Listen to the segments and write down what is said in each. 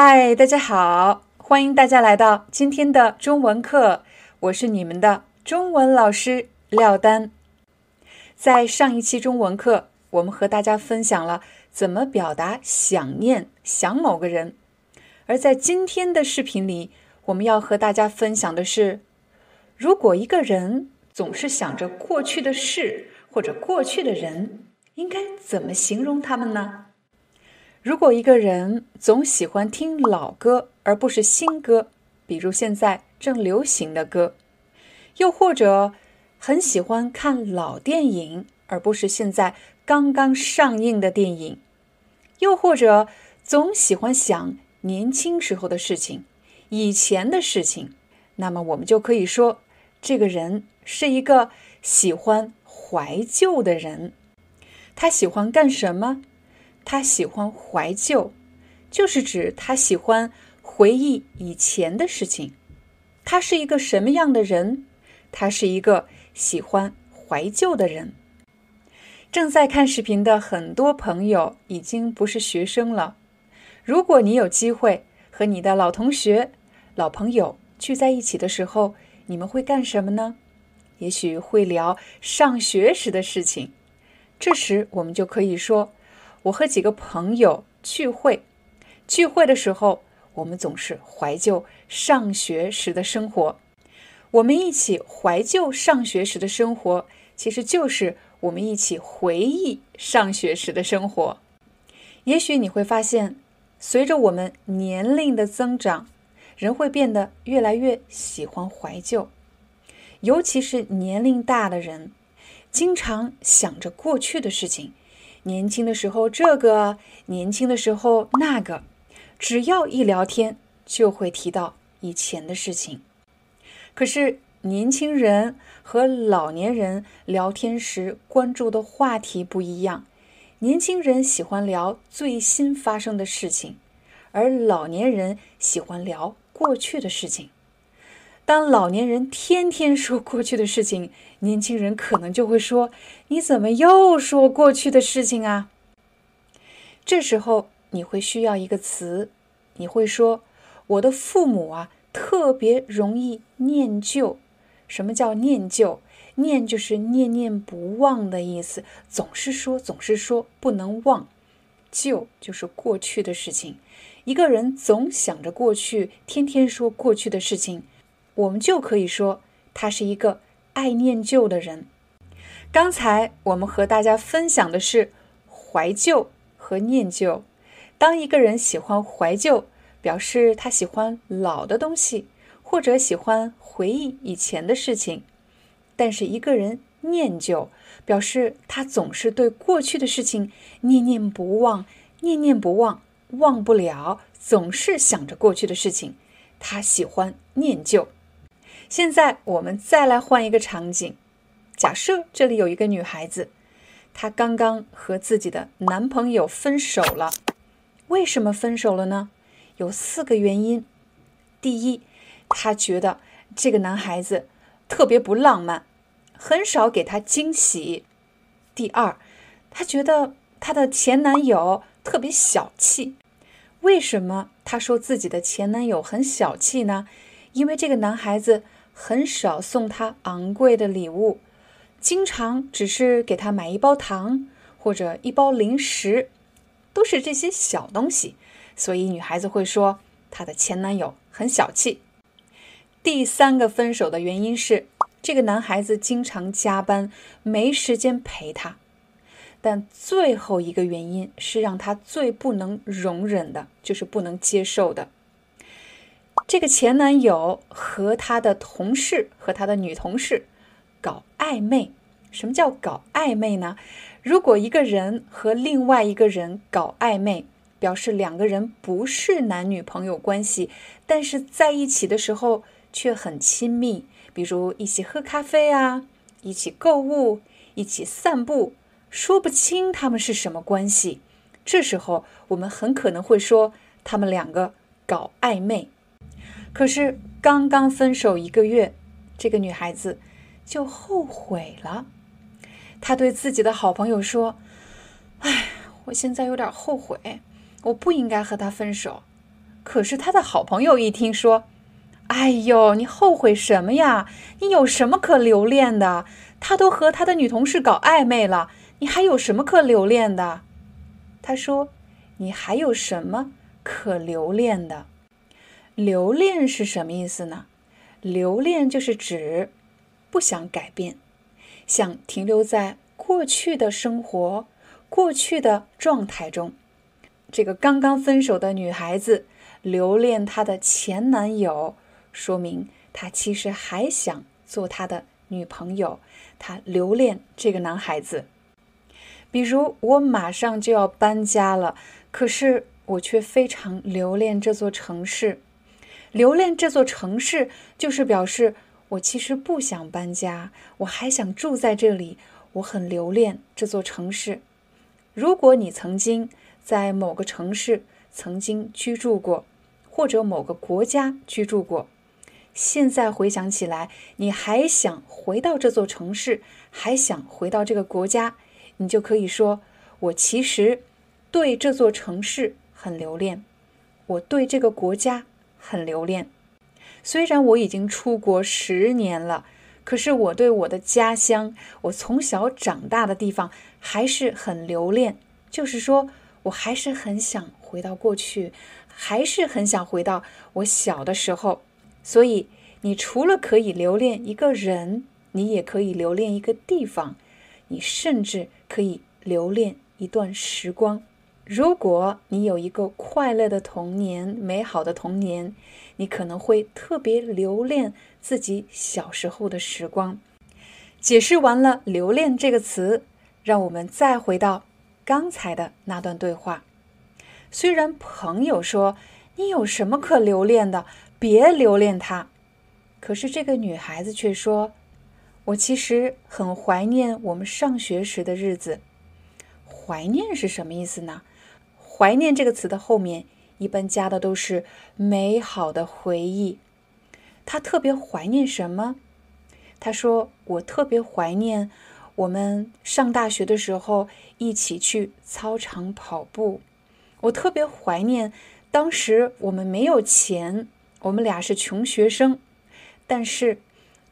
嗨，大家好，欢迎大家来到今天的中文课，我是你们的中文老师廖丹。在上一期中文课，我们和大家分享了怎么表达想念、想某个人，而在今天的视频里，我们要和大家分享的是，如果一个人总是想着过去的事或者过去的人，应该怎么形容他们呢？如果一个人总喜欢听老歌而不是新歌，比如现在正流行的歌，又或者很喜欢看老电影而不是现在刚刚上映的电影，又或者总喜欢想年轻时候的事情、以前的事情，那么我们就可以说，这个人是一个喜欢怀旧的人。他喜欢干什么？他喜欢怀旧，就是指他喜欢回忆以前的事情。他是一个什么样的人？他是一个喜欢怀旧的人。正在看视频的很多朋友已经不是学生了。如果你有机会和你的老同学、老朋友聚在一起的时候，你们会干什么呢？也许会聊上学时的事情。这时我们就可以说。我和几个朋友聚会，聚会的时候，我们总是怀旧上学时的生活。我们一起怀旧上学时的生活，其实就是我们一起回忆上学时的生活。也许你会发现，随着我们年龄的增长，人会变得越来越喜欢怀旧，尤其是年龄大的人，经常想着过去的事情。年轻的时候这个，年轻的时候那个，只要一聊天就会提到以前的事情。可是年轻人和老年人聊天时关注的话题不一样，年轻人喜欢聊最新发生的事情，而老年人喜欢聊过去的事情。当老年人天天说过去的事情，年轻人可能就会说：“你怎么又说过去的事情啊？”这时候你会需要一个词，你会说：“我的父母啊，特别容易念旧。”什么叫念旧？念就是念念不忘的意思，总是说，总是说，不能忘。旧就是过去的事情。一个人总想着过去，天天说过去的事情。我们就可以说他是一个爱念旧的人。刚才我们和大家分享的是怀旧和念旧。当一个人喜欢怀旧，表示他喜欢老的东西，或者喜欢回忆以前的事情；但是一个人念旧，表示他总是对过去的事情念念不忘，念念不忘，忘不了，总是想着过去的事情。他喜欢念旧。现在我们再来换一个场景，假设这里有一个女孩子，她刚刚和自己的男朋友分手了。为什么分手了呢？有四个原因。第一，她觉得这个男孩子特别不浪漫，很少给她惊喜。第二，她觉得她的前男友特别小气。为什么她说自己的前男友很小气呢？因为这个男孩子。很少送她昂贵的礼物，经常只是给她买一包糖或者一包零食，都是这些小东西，所以女孩子会说她的前男友很小气。第三个分手的原因是这个男孩子经常加班，没时间陪她。但最后一个原因是让她最不能容忍的，就是不能接受的。这个前男友和他的同事和他的女同事搞暧昧。什么叫搞暧昧呢？如果一个人和另外一个人搞暧昧，表示两个人不是男女朋友关系，但是在一起的时候却很亲密，比如一起喝咖啡啊，一起购物，一起散步，说不清他们是什么关系。这时候我们很可能会说他们两个搞暧昧。可是刚刚分手一个月，这个女孩子就后悔了。她对自己的好朋友说：“哎，我现在有点后悔，我不应该和他分手。”可是她的好朋友一听说：“哎呦，你后悔什么呀？你有什么可留恋的？他都和他的女同事搞暧昧了，你还有什么可留恋的？”他说：“你还有什么可留恋的？”留恋是什么意思呢？留恋就是指不想改变，想停留在过去的生活、过去的状态中。这个刚刚分手的女孩子留恋她的前男友，说明她其实还想做他的女朋友。她留恋这个男孩子。比如，我马上就要搬家了，可是我却非常留恋这座城市。留恋这座城市，就是表示我其实不想搬家，我还想住在这里。我很留恋这座城市。如果你曾经在某个城市曾经居住过，或者某个国家居住过，现在回想起来，你还想回到这座城市，还想回到这个国家，你就可以说：我其实对这座城市很留恋，我对这个国家。很留恋，虽然我已经出国十年了，可是我对我的家乡，我从小长大的地方还是很留恋。就是说，我还是很想回到过去，还是很想回到我小的时候。所以，你除了可以留恋一个人，你也可以留恋一个地方，你甚至可以留恋一段时光。如果你有一个快乐的童年、美好的童年，你可能会特别留恋自己小时候的时光。解释完了“留恋”这个词，让我们再回到刚才的那段对话。虽然朋友说你有什么可留恋的，别留恋他，可是这个女孩子却说：“我其实很怀念我们上学时的日子。”怀念是什么意思呢？怀念这个词的后面一般加的都是美好的回忆。他特别怀念什么？他说：“我特别怀念我们上大学的时候一起去操场跑步。我特别怀念当时我们没有钱，我们俩是穷学生，但是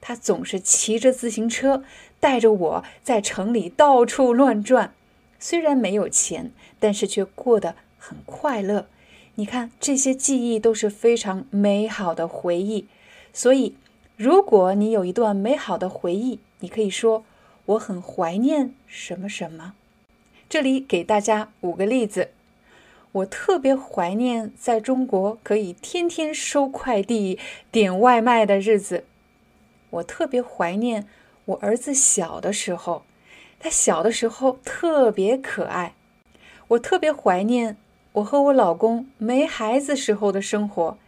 他总是骑着自行车带着我在城里到处乱转。”虽然没有钱，但是却过得很快乐。你看，这些记忆都是非常美好的回忆。所以，如果你有一段美好的回忆，你可以说：“我很怀念什么什么。”这里给大家五个例子。我特别怀念在中国可以天天收快递、点外卖的日子。我特别怀念我儿子小的时候。他小的时候特别可爱，我特别怀念我和我老公没孩子时候的生活。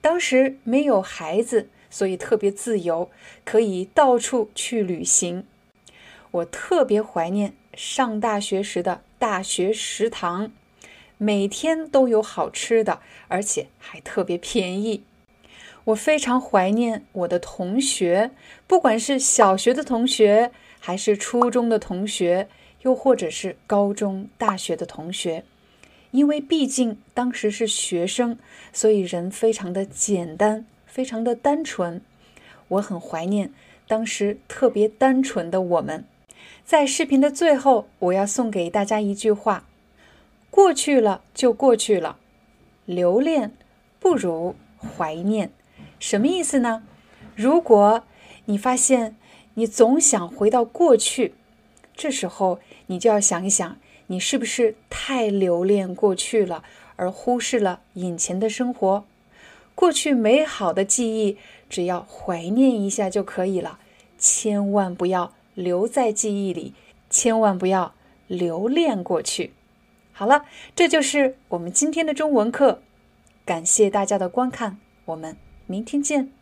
当时没有孩子，所以特别自由，可以到处去旅行。我特别怀念上大学时的大学食堂，每天都有好吃的，而且还特别便宜。我非常怀念我的同学，不管是小学的同学。还是初中的同学，又或者是高中、大学的同学，因为毕竟当时是学生，所以人非常的简单，非常的单纯。我很怀念当时特别单纯的我们。在视频的最后，我要送给大家一句话：过去了就过去了，留恋不如怀念。什么意思呢？如果你发现。你总想回到过去，这时候你就要想一想，你是不是太留恋过去了，而忽视了眼前的生活？过去美好的记忆，只要怀念一下就可以了，千万不要留在记忆里，千万不要留恋过去。好了，这就是我们今天的中文课，感谢大家的观看，我们明天见。